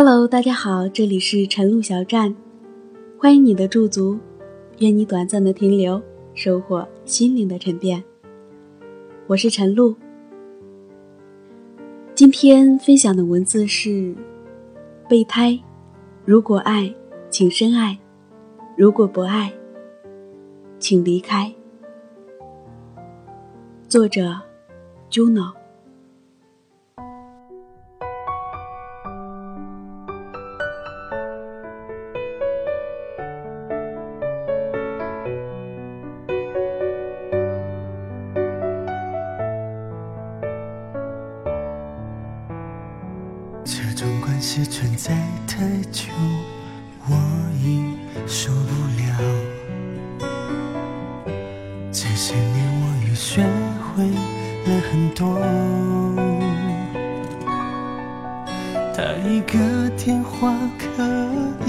Hello，大家好，这里是晨露小站，欢迎你的驻足，愿你短暂的停留，收获心灵的沉淀。我是晨露，今天分享的文字是：备胎，如果爱，请深爱；如果不爱，请离开。作者：Juno。存在太久，我已受不了。这些年我也学会了很多，打一个电话可以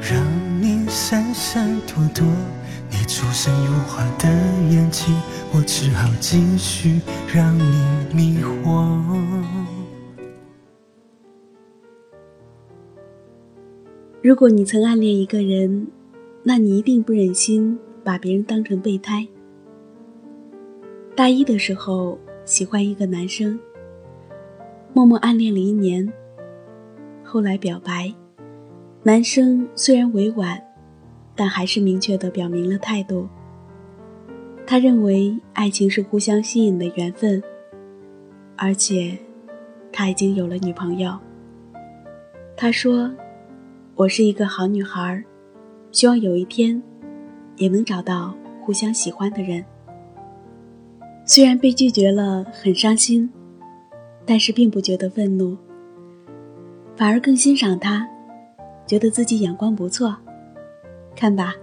让你闪闪躲躲，你出神入化的眼睛，我只好继续让你迷惑。如果你曾暗恋一个人，那你一定不忍心把别人当成备胎。大一的时候喜欢一个男生，默默暗恋了一年。后来表白，男生虽然委婉，但还是明确的表明了态度。他认为爱情是互相吸引的缘分，而且他已经有了女朋友。他说。我是一个好女孩，希望有一天也能找到互相喜欢的人。虽然被拒绝了很伤心，但是并不觉得愤怒，反而更欣赏他，觉得自己眼光不错。看吧，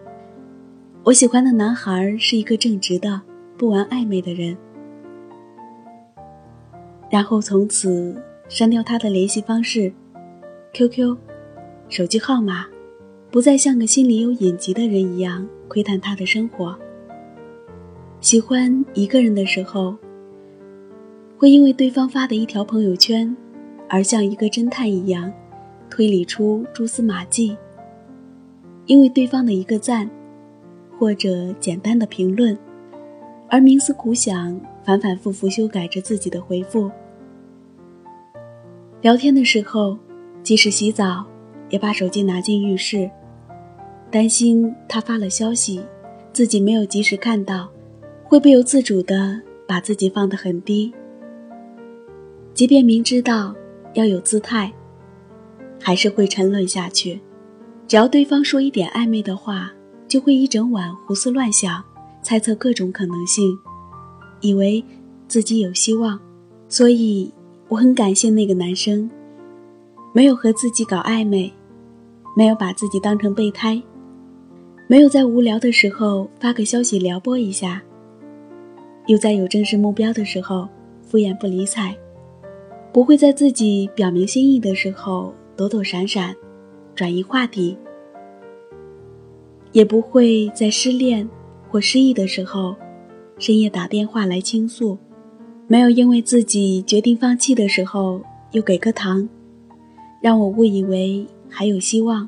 我喜欢的男孩是一个正直的、不玩暧昧的人。然后从此删掉他的联系方式，QQ。手机号码，不再像个心里有隐疾的人一样窥探他的生活。喜欢一个人的时候，会因为对方发的一条朋友圈，而像一个侦探一样推理出蛛丝马迹；因为对方的一个赞，或者简单的评论，而冥思苦想，反反复复修改着自己的回复。聊天的时候，即使洗澡。也把手机拿进浴室，担心他发了消息，自己没有及时看到，会不由自主的把自己放得很低。即便明知道要有姿态，还是会沉沦下去。只要对方说一点暧昧的话，就会一整晚胡思乱想，猜测各种可能性，以为自己有希望。所以我很感谢那个男生，没有和自己搞暧昧。没有把自己当成备胎，没有在无聊的时候发个消息撩拨一下，又在有正式目标的时候敷衍不理睬，不会在自己表明心意的时候躲躲闪闪，转移话题，也不会在失恋或失意的时候深夜打电话来倾诉，没有因为自己决定放弃的时候又给颗糖，让我误以为。还有希望。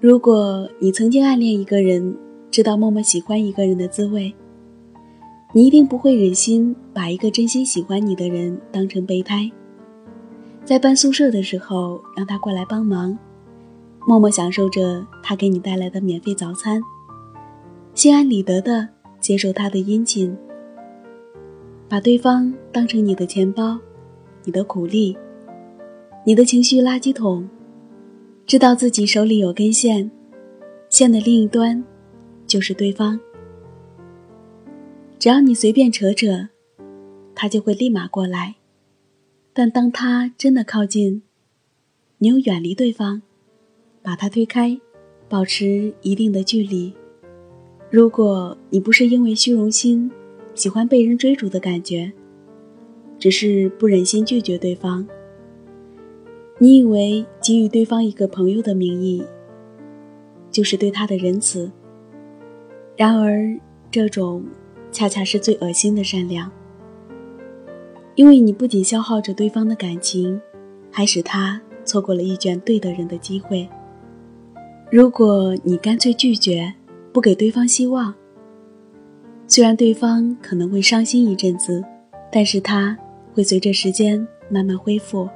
如果你曾经暗恋一个人，知道默默喜欢一个人的滋味，你一定不会忍心把一个真心喜欢你的人当成备胎。在搬宿舍的时候，让他过来帮忙，默默享受着他给你带来的免费早餐，心安理得的接受他的殷勤，把对方当成你的钱包，你的苦力。你的情绪垃圾桶，知道自己手里有根线，线的另一端就是对方。只要你随便扯扯，他就会立马过来。但当他真的靠近，你又远离对方，把他推开，保持一定的距离。如果你不是因为虚荣心，喜欢被人追逐的感觉，只是不忍心拒绝对方。你以为给予对方一个朋友的名义，就是对他的仁慈。然而，这种恰恰是最恶心的善良，因为你不仅消耗着对方的感情，还使他错过了遇见对的人的机会。如果你干脆拒绝，不给对方希望，虽然对方可能会伤心一阵子，但是他会随着时间慢慢恢复，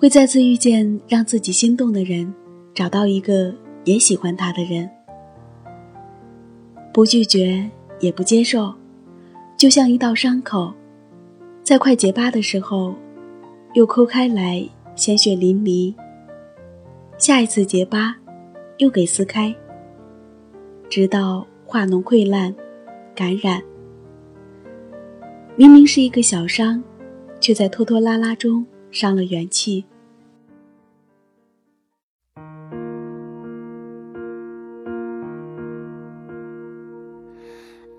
会再次遇见让自己心动的人，找到一个也喜欢他的人。不拒绝也不接受，就像一道伤口，在快结疤的时候，又抠开来，鲜血淋漓。下一次结疤，又给撕开，直到化脓溃烂。感染，明明是一个小伤，却在拖拖拉拉中伤了元气。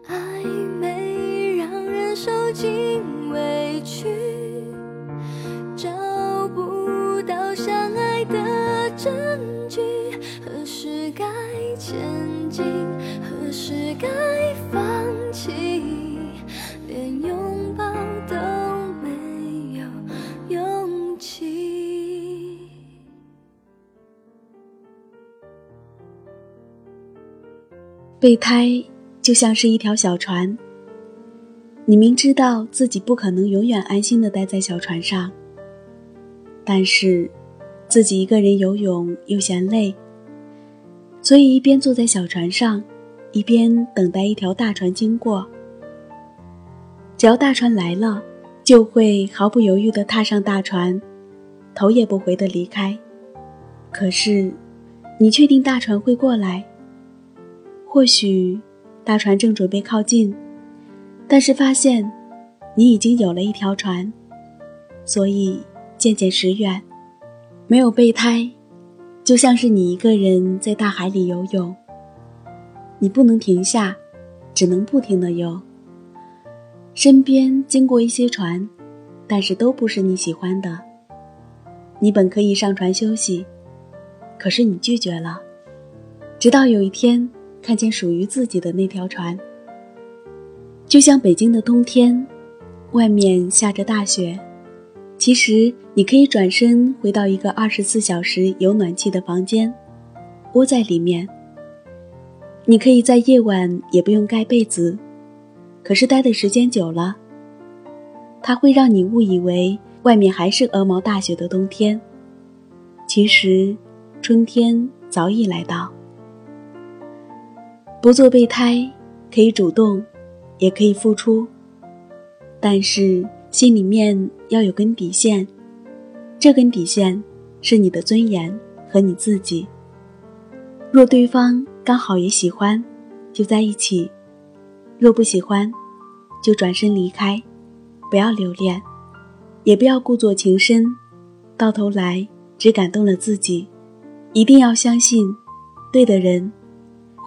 暧昧让人受尽委屈，找不到相爱的证据，何时该前进，何时该放。弃备胎就像是一条小船，你明知道自己不可能永远安心的待在小船上，但是自己一个人游泳又嫌累，所以一边坐在小船上。一边等待一条大船经过，只要大船来了，就会毫不犹豫地踏上大船，头也不回地离开。可是，你确定大船会过来？或许，大船正准备靠近，但是发现你已经有了一条船，所以渐渐驶远。没有备胎，就像是你一个人在大海里游泳。你不能停下，只能不停的游。身边经过一些船，但是都不是你喜欢的。你本可以上船休息，可是你拒绝了。直到有一天看见属于自己的那条船。就像北京的冬天，外面下着大雪，其实你可以转身回到一个二十四小时有暖气的房间，窝在里面。你可以在夜晚也不用盖被子，可是待的时间久了，它会让你误以为外面还是鹅毛大雪的冬天。其实，春天早已来到。不做备胎，可以主动，也可以付出，但是心里面要有根底线，这根底线是你的尊严和你自己。若对方。刚好也喜欢，就在一起；若不喜欢，就转身离开。不要留恋，也不要故作情深，到头来只感动了自己。一定要相信，对的人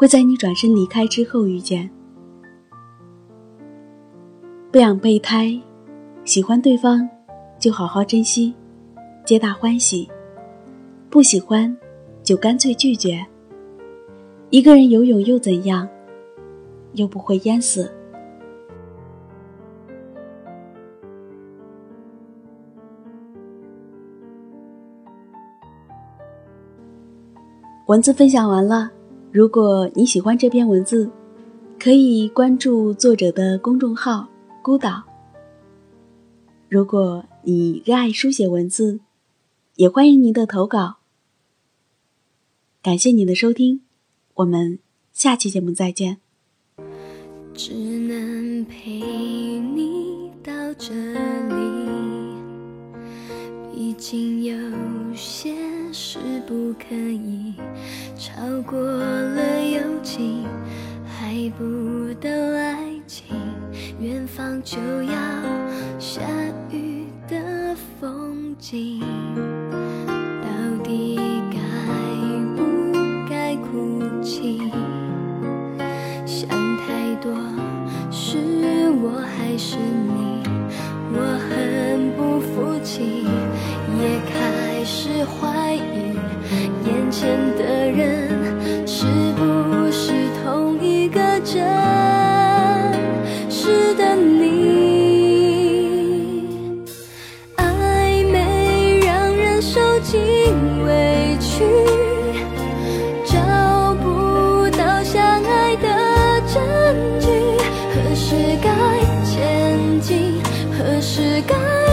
会在你转身离开之后遇见。不养备胎，喜欢对方就好好珍惜，皆大欢喜；不喜欢，就干脆拒绝。一个人游泳又怎样？又不会淹死。文字分享完了，如果你喜欢这篇文字，可以关注作者的公众号“孤岛”。如果你热爱书写文字，也欢迎您的投稿。感谢您的收听。我们下期节目再见。只能陪你到这里，毕竟有些事不可以超过了友情，还不到是该